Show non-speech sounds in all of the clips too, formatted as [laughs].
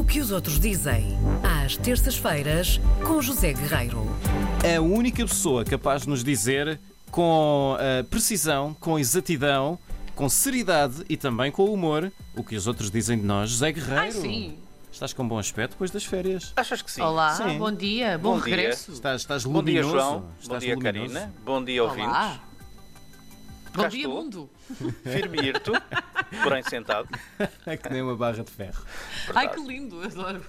O que os outros dizem, às terças-feiras, com José Guerreiro. A única pessoa capaz de nos dizer com uh, precisão, com exatidão, com seriedade e também com humor o que os outros dizem de nós, José Guerreiro. Ai, sim. Estás com bom aspecto depois das férias. Achas que sim? Olá, Sim. bom dia, bom, Bom dia. regresso. Estás, estás Bom dia, luminoso. João. Bom Estás dia, luminoso. Karina. Bom dia, ouvintes. Olá. Bom dia, estou. mundo. Firme e [laughs] porém sentado. [laughs] É que nem uma barra de ferro. Ai, que lindo, adoro.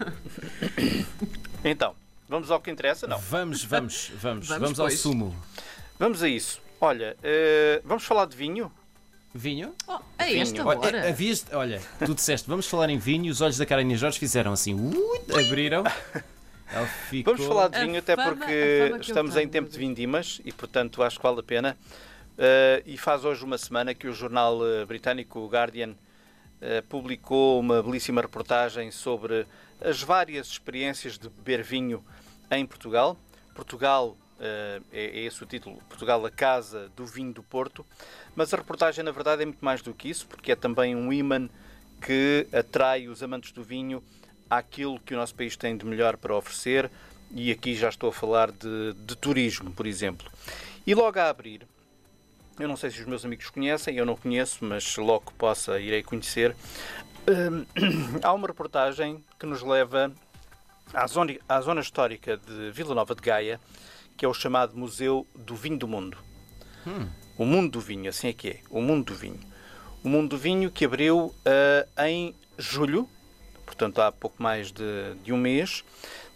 [coughs] Então, vamos ao que interessa? Não. Vamos, vamos, [laughs] vamos. Vamos, Vamos, ao sumo. Vamos a isso. Olha, eh, vamos falar de vinho? Vinho? Oh, a esta Vinho. Olha, hora. eh, havias- olha, tu disseste, vamos falar em vinho, os olhos da Karina Jorge fizeram assim, uh, abriram. [laughs] Ela ficou... Vamos falar de A vinho até fama- porque a estamos em tempo de vindimas e, portanto, acho que vale a pena. Eh, e faz hoje uma semana que o jornal eh, britânico Guardian eh, publicou uma belíssima reportagem sobre as várias experiências de beber vinho em Portugal. Portugal é, é esse o título, Portugal, a casa do vinho do Porto. Mas a reportagem, na verdade, é muito mais do que isso, porque é também um imã que atrai os amantes do vinho àquilo que o nosso país tem de melhor para oferecer. E aqui já estou a falar de, de turismo, por exemplo. E logo a abrir, eu não sei se os meus amigos conhecem, eu não conheço, mas logo que possa irei conhecer. hum, [clears throat] há uma reportagem que nos leva à zona, à zona histórica de Vila Nova de Gaia, que é o chamado Museu do Vinho do Mundo. O Mundo do Vinho, assim é que é. O Mundo do Vinho. O Mundo do Vinho que abriu ah, em julho, portanto há pouco mais de, de um mês.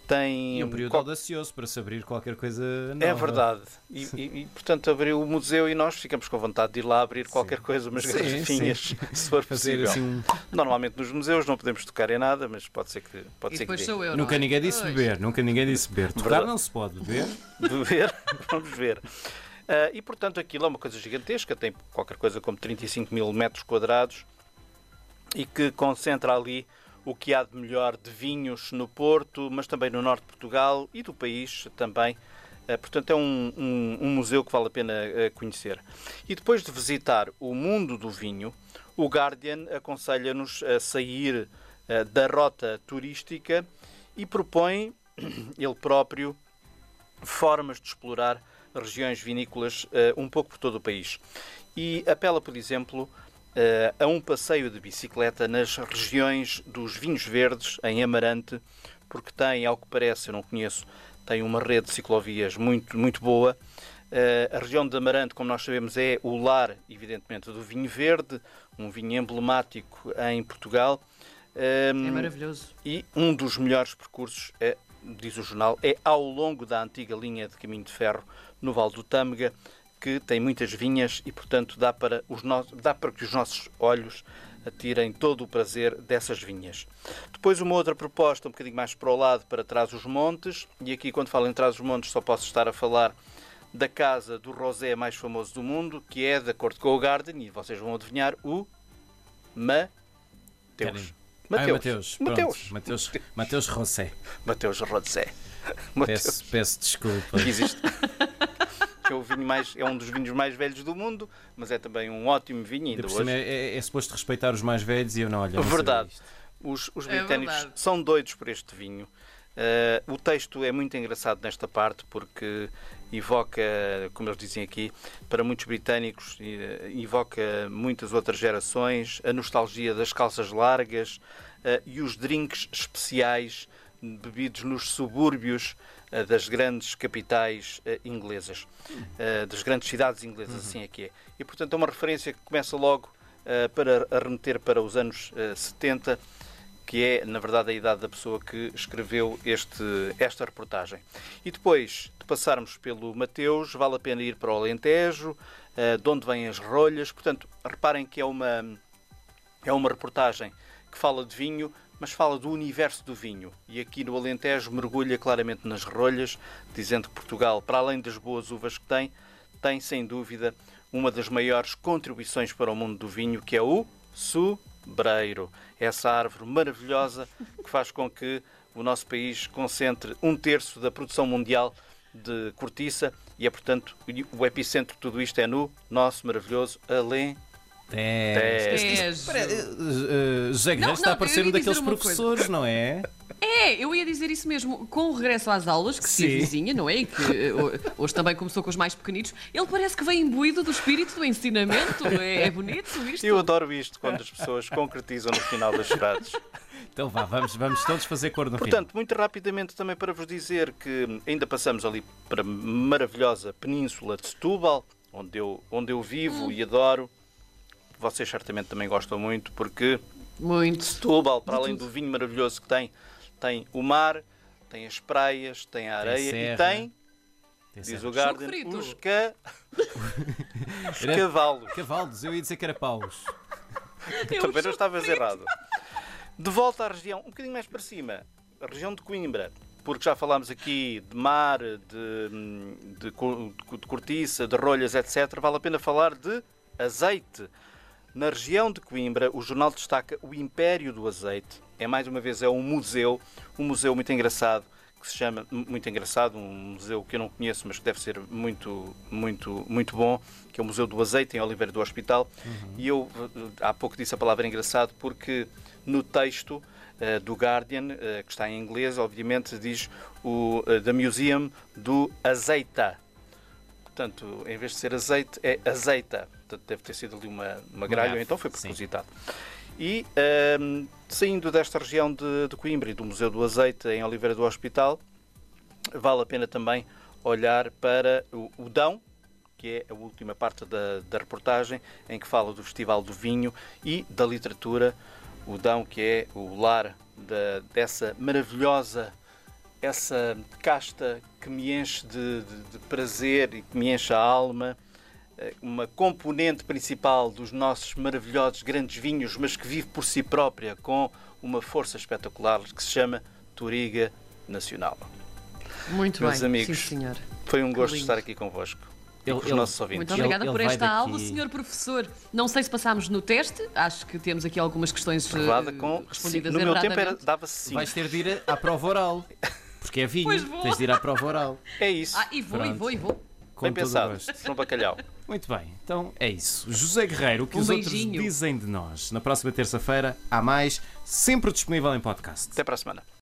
Tem E um período qual- audacioso para se abrir qualquer coisa nova. é verdade. E, e- e, portanto, abriu o museu e nós ficamos com vontade de ir lá abrir qualquer coisa, umas Sim, garrafinhas, se for Fazer possível. assim um... Normalmente nos museus não podemos tocar em nada, mas pode ser que, pode E ser que depois dê. sou eu, não Nunca é? ninguém disse Pois. beber, nunca ninguém disse beber. Tocar Verdade. não se pode beber. Beber, [laughs] vamos ver. Ah, e, portanto, aquilo é uma coisa gigantesca, tem qualquer coisa como 35 mil metros quadrados e que concentra ali o que há de melhor de vinhos no Porto, mas também no norte de Portugal e do país também. Ah, portanto, é um, um- um museu que vale a pena ah, conhecer. E depois de visitar o mundo do vinho, o Guardian aconselha-nos a sair ah, da rota turística e propõe [clears throat] ele próprio formas de explorar regiões vinícolas eh, um pouco por todo o país. E apela, por exemplo, eh, a um passeio de bicicleta nas regiões dos vinhos verdes, em Amarante, porque tem, ao que parece, eu não conheço, tem uma rede de ciclovias muito, muito boa. Eh, a região de Amarante, como nós sabemos, é o lar, evidentemente, do vinho verde, um vinho emblemático em Portugal. É Ehm, maravilhoso. e um dos melhores percursos, é, diz o jornal, é ao longo da antiga linha de caminho de ferro no Vale do Tâmega, que tem muitas vinhas e, portanto, dá para, os no... dá para que os nossos olhos atirem todo o prazer dessas vinhas. Depois uma outra proposta, um bocadinho mais para o lado, para trás os montes, e aqui quando falo em trás os montes só posso estar a falar da casa do rosé mais famoso do mundo, que é, de acordo com o Garden, e vocês vão adivinhar, o Mateus. Ah, Mateus. Mateus. Mateus. Mateus Rosé. Mateus Rosé. Mateus. Peço, peço desculpa. Que existe. [laughs] que é, o vinho mais, é um dos vinhos mais velhos do mundo, mas é também um ótimo vinho Ainda hoje. é, é, é suposto respeitar os mais velhos e eu não olho. não Verdade. isto. Os, os É britânicos verdade. são doidos por este vinho. Eh, o texto é muito engraçado nesta parte porque evoca, como eles dizem aqui, para muitos britânicos, eh, evoca muitas outras gerações, a nostalgia das calças largas eh, e os drinks especiais bebidos nos subúrbios das grandes capitais eh, inglesas, eh, das grandes cidades inglesas, assim é que é. E portanto é uma referência que começa logo eh, para remeter para os anos eh, 70 que é, na verdade, a idade da pessoa que escreveu este, esta reportagem. E depois de passarmos pelo Mateus, vale a pena ir para o Alentejo, eh, de onde vêm as rolhas. Portanto, reparem que é uma, é uma reportagem que fala de vinho, mas fala do universo do vinho. E aqui no Alentejo mergulha claramente nas rolhas, dizendo que Portugal, para além das boas uvas que tem, tem sem dúvida uma das maiores contribuições para o mundo do vinho, que é o sobreiro. Essa árvore maravilhosa que faz com que o nosso país concentre um terço da produção mundial de cortiça e é, portanto, o epicentro de tudo isto é no nosso maravilhoso Alentejo. Tejo. Espera, eh, eh, José Guerreiro está a parecer um daqueles uma coisa. professores, não é? É, eu ia dizer isso mesmo. Com o regresso às aulas, que se Sim. vizinha, não é? E que eh, ho- hoje também começou com os mais pequenitos, ele parece que vem imbuído do espírito do ensinamento. É, é bonito isto. Eu adoro isto quando as pessoas concretizam no final das frases. Então vá, vamos, vamos todos fazer cor no fim. Portanto, muito rapidamente também para vos dizer que ainda passamos ali para a maravilhosa península de Setúbal, onde eu, onde eu vivo e adoro. Vocês certamente também gostam muito, porque Muito. Setúbal, para além do vinho maravilhoso que tem, tem o mar, tem as praias, tem a areia e serra. tem, Tem diz o frito. os, ca... [laughs] os Era- cavalos. Cavalos, eu ia dizer que era paus. [laughs] Eu Também não estavas errado. De volta à região, um bocadinho mais para cima, a região de Coimbra, porque já falámos aqui de mar, de, de, de cortiça, de rolhas, etc. Vale a pena falar de azeite. Na região de Coimbra, o jornal destaca o Império do Azeite. É mais uma vez é um museu, um museu muito engraçado que se chama muito engraçado, um museu que eu não conheço, mas que deve ser muito muito muito bom, que é o Museu do Azeite em Oliveira do Hospital. E eu eh, há pouco disse a palavra engraçado porque no texto eh, do Guardian, eh, que está em inglês, obviamente diz o eh, The Museum do Azeita. Portanto, em vez de ser azeite, é azeita. Portanto, deve ter sido ali uma, uma gralha, ou então foi sim. propositado. E ehm, saindo desta região de, de Coimbra e do Museu do Azeite em Oliveira do Hospital, vale a pena também olhar para o, o Dão, que é a última parte da, da reportagem, em que fala do Festival do Vinho e da literatura. O Dão, que é o lar da- dessa maravilhosa, essa casta que me enche de, de- de prazer e que me enche a alma. eh, Uma componente principal dos nossos maravilhosos grandes vinhos, mas que vive por si própria com uma força espetacular que se chama Toriga Nacional. Muito Meus bem. amigos, Sim, senhor. Foi um Que gosto lindo. estar aqui convosco. Ele- ele- nossos ouvintes. Muito obrigada ele por vai esta daqui- aula, senhor professor. Não sei se passámos no teste, acho que temos aqui algumas questões eh, Provada com. respondidas no meu tempo dava-se 5. Vais ter de ir à prova oral. [laughs] Porque é vinho, Pois vou. tens de ir à prova oral. [laughs] É isso. Ah, e vou, e Pronto. vou, e vou. Com Bem pensado. No bacalhau. Muito bem, então é isso. José Guerreiro, o que Um os outros beijinho. dizem de nós. Na próxima terça-feira há mais, sempre disponível em podcast. Até para a semana.